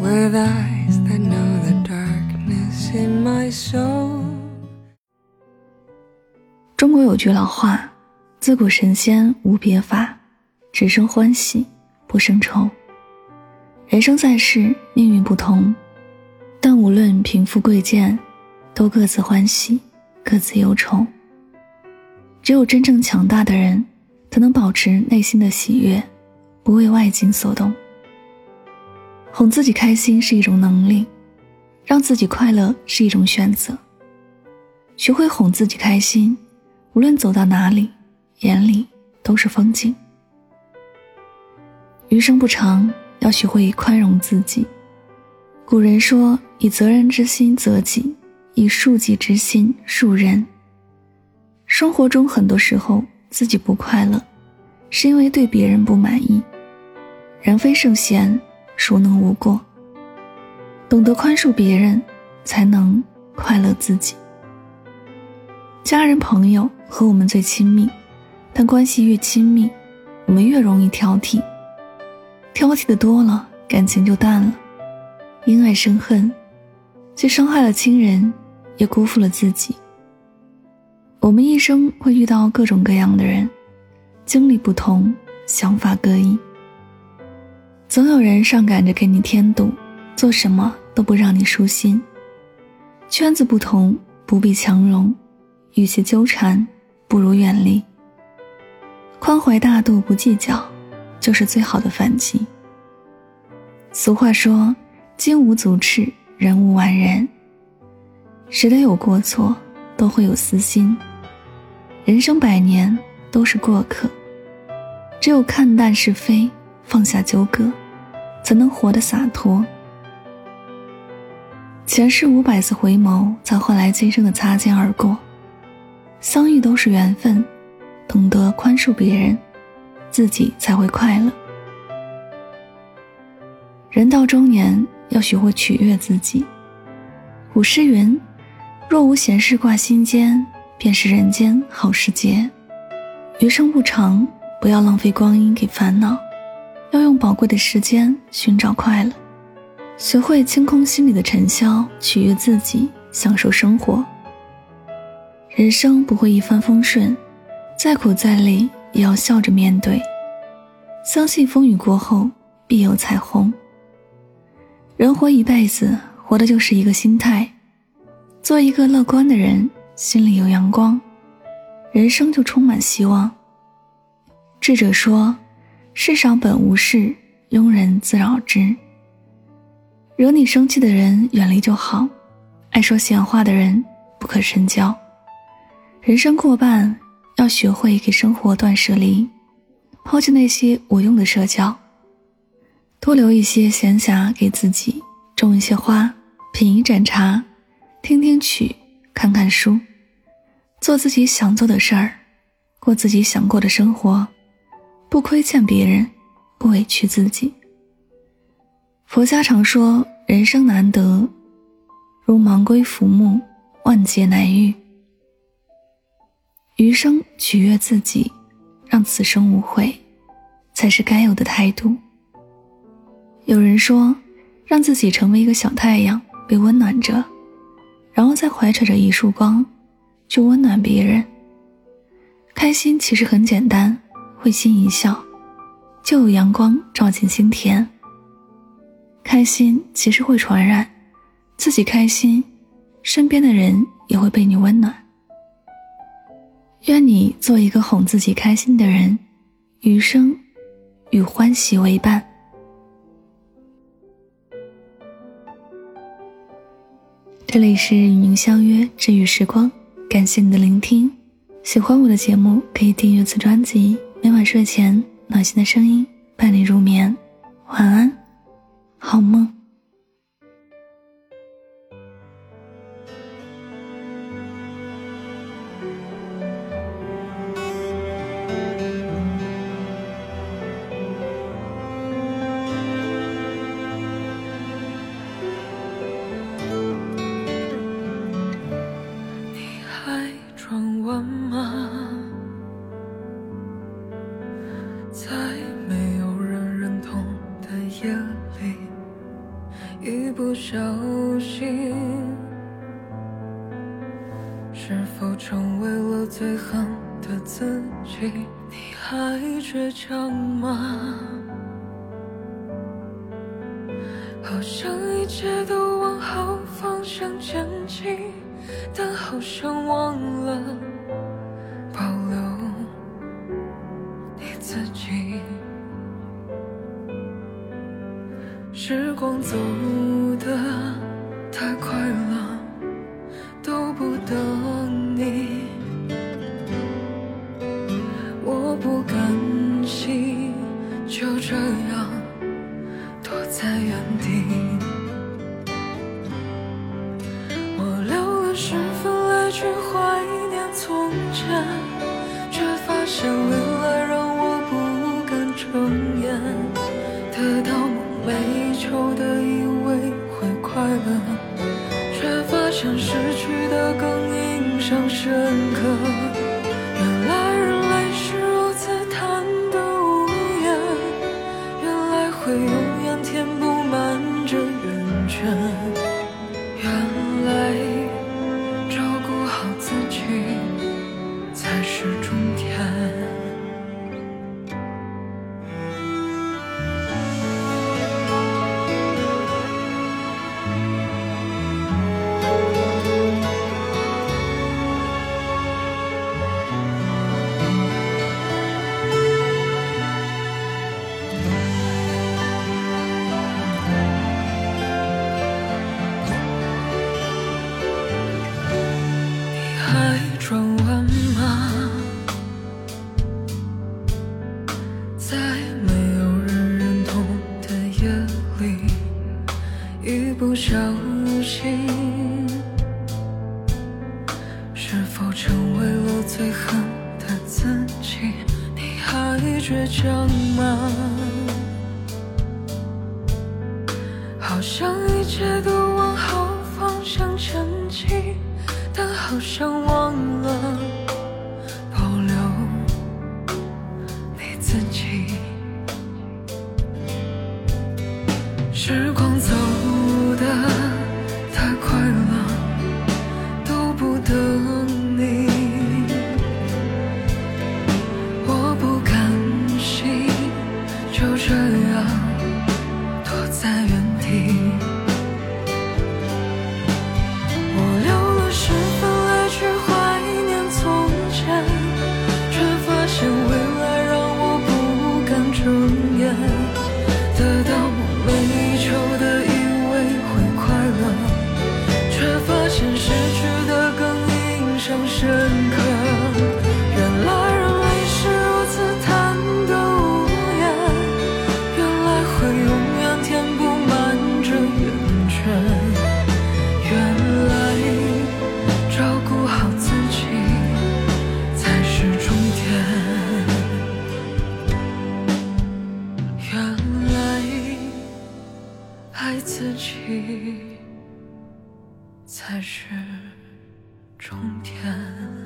With eyes that know the darkness in my soul 中国有句老话：“自古神仙无别法，只生欢喜不生愁。”人生在世，命运不同，但无论贫富贵贱，都各自欢喜，各自忧愁。只有真正强大的人，才能保持内心的喜悦，不为外境所动。哄自己开心是一种能力，让自己快乐是一种选择。学会哄自己开心，无论走到哪里，眼里都是风景。余生不长，要学会宽容自己。古人说：“以责人之心责己，以恕己之心恕人。”生活中很多时候自己不快乐，是因为对别人不满意。人非圣贤。孰能无过？懂得宽恕别人，才能快乐自己。家人朋友和我们最亲密，但关系越亲密，我们越容易挑剔。挑剔的多了，感情就淡了。因爱生恨，既伤害了亲人，也辜负了自己。我们一生会遇到各种各样的人，经历不同，想法各异。总有人上赶着给你添堵，做什么都不让你舒心。圈子不同，不必强融；与其纠缠，不如远离。宽怀大度，不计较，就是最好的反击。俗话说：“金无足赤，人无完人。”谁都有过错，都会有私心。人生百年都是过客，只有看淡是非。放下纠葛，怎能活得洒脱。前世五百次回眸，才换来今生的擦肩而过。相遇都是缘分，懂得宽恕别人，自己才会快乐。人到中年，要学会取悦自己。古诗云：“若无闲事挂心间，便是人间好时节。”余生不长，不要浪费光阴给烦恼。要用宝贵的时间寻找快乐，学会清空心里的尘嚣，取悦自己，享受生活。人生不会一帆风顺，再苦再累也要笑着面对。相信风雨过后必有彩虹。人活一辈子，活的就是一个心态。做一个乐观的人，心里有阳光，人生就充满希望。智者说。世上本无事，庸人自扰之。惹你生气的人远离就好，爱说闲话的人不可深交。人生过半，要学会给生活断舍离，抛弃那些无用的社交，多留一些闲暇给自己，种一些花，品一盏茶，听听曲，看看书，做自己想做的事儿，过自己想过的生活。不亏欠别人，不委屈自己。佛家常说，人生难得，如盲龟浮木，万劫难遇。余生取悦自己，让此生无悔，才是该有的态度。有人说，让自己成为一个小太阳，被温暖着，然后再怀揣着一束光，去温暖别人。开心其实很简单。会心一笑，就有阳光照进心田。开心其实会传染，自己开心，身边的人也会被你温暖。愿你做一个哄自己开心的人，余生与欢喜为伴。这里是与您相约治愈时光，感谢你的聆听。喜欢我的节目，可以订阅此专辑。每晚睡前暖心的声音伴你入眠。晚安好梦。一不小心，是否成为了最狠的自己？你还倔强吗？好像一切都往好方向前进，但好像忘了。想问我成为了最恨的自己你还倔强吗？好像一切都往好方向前进但好像忘起，才是终点。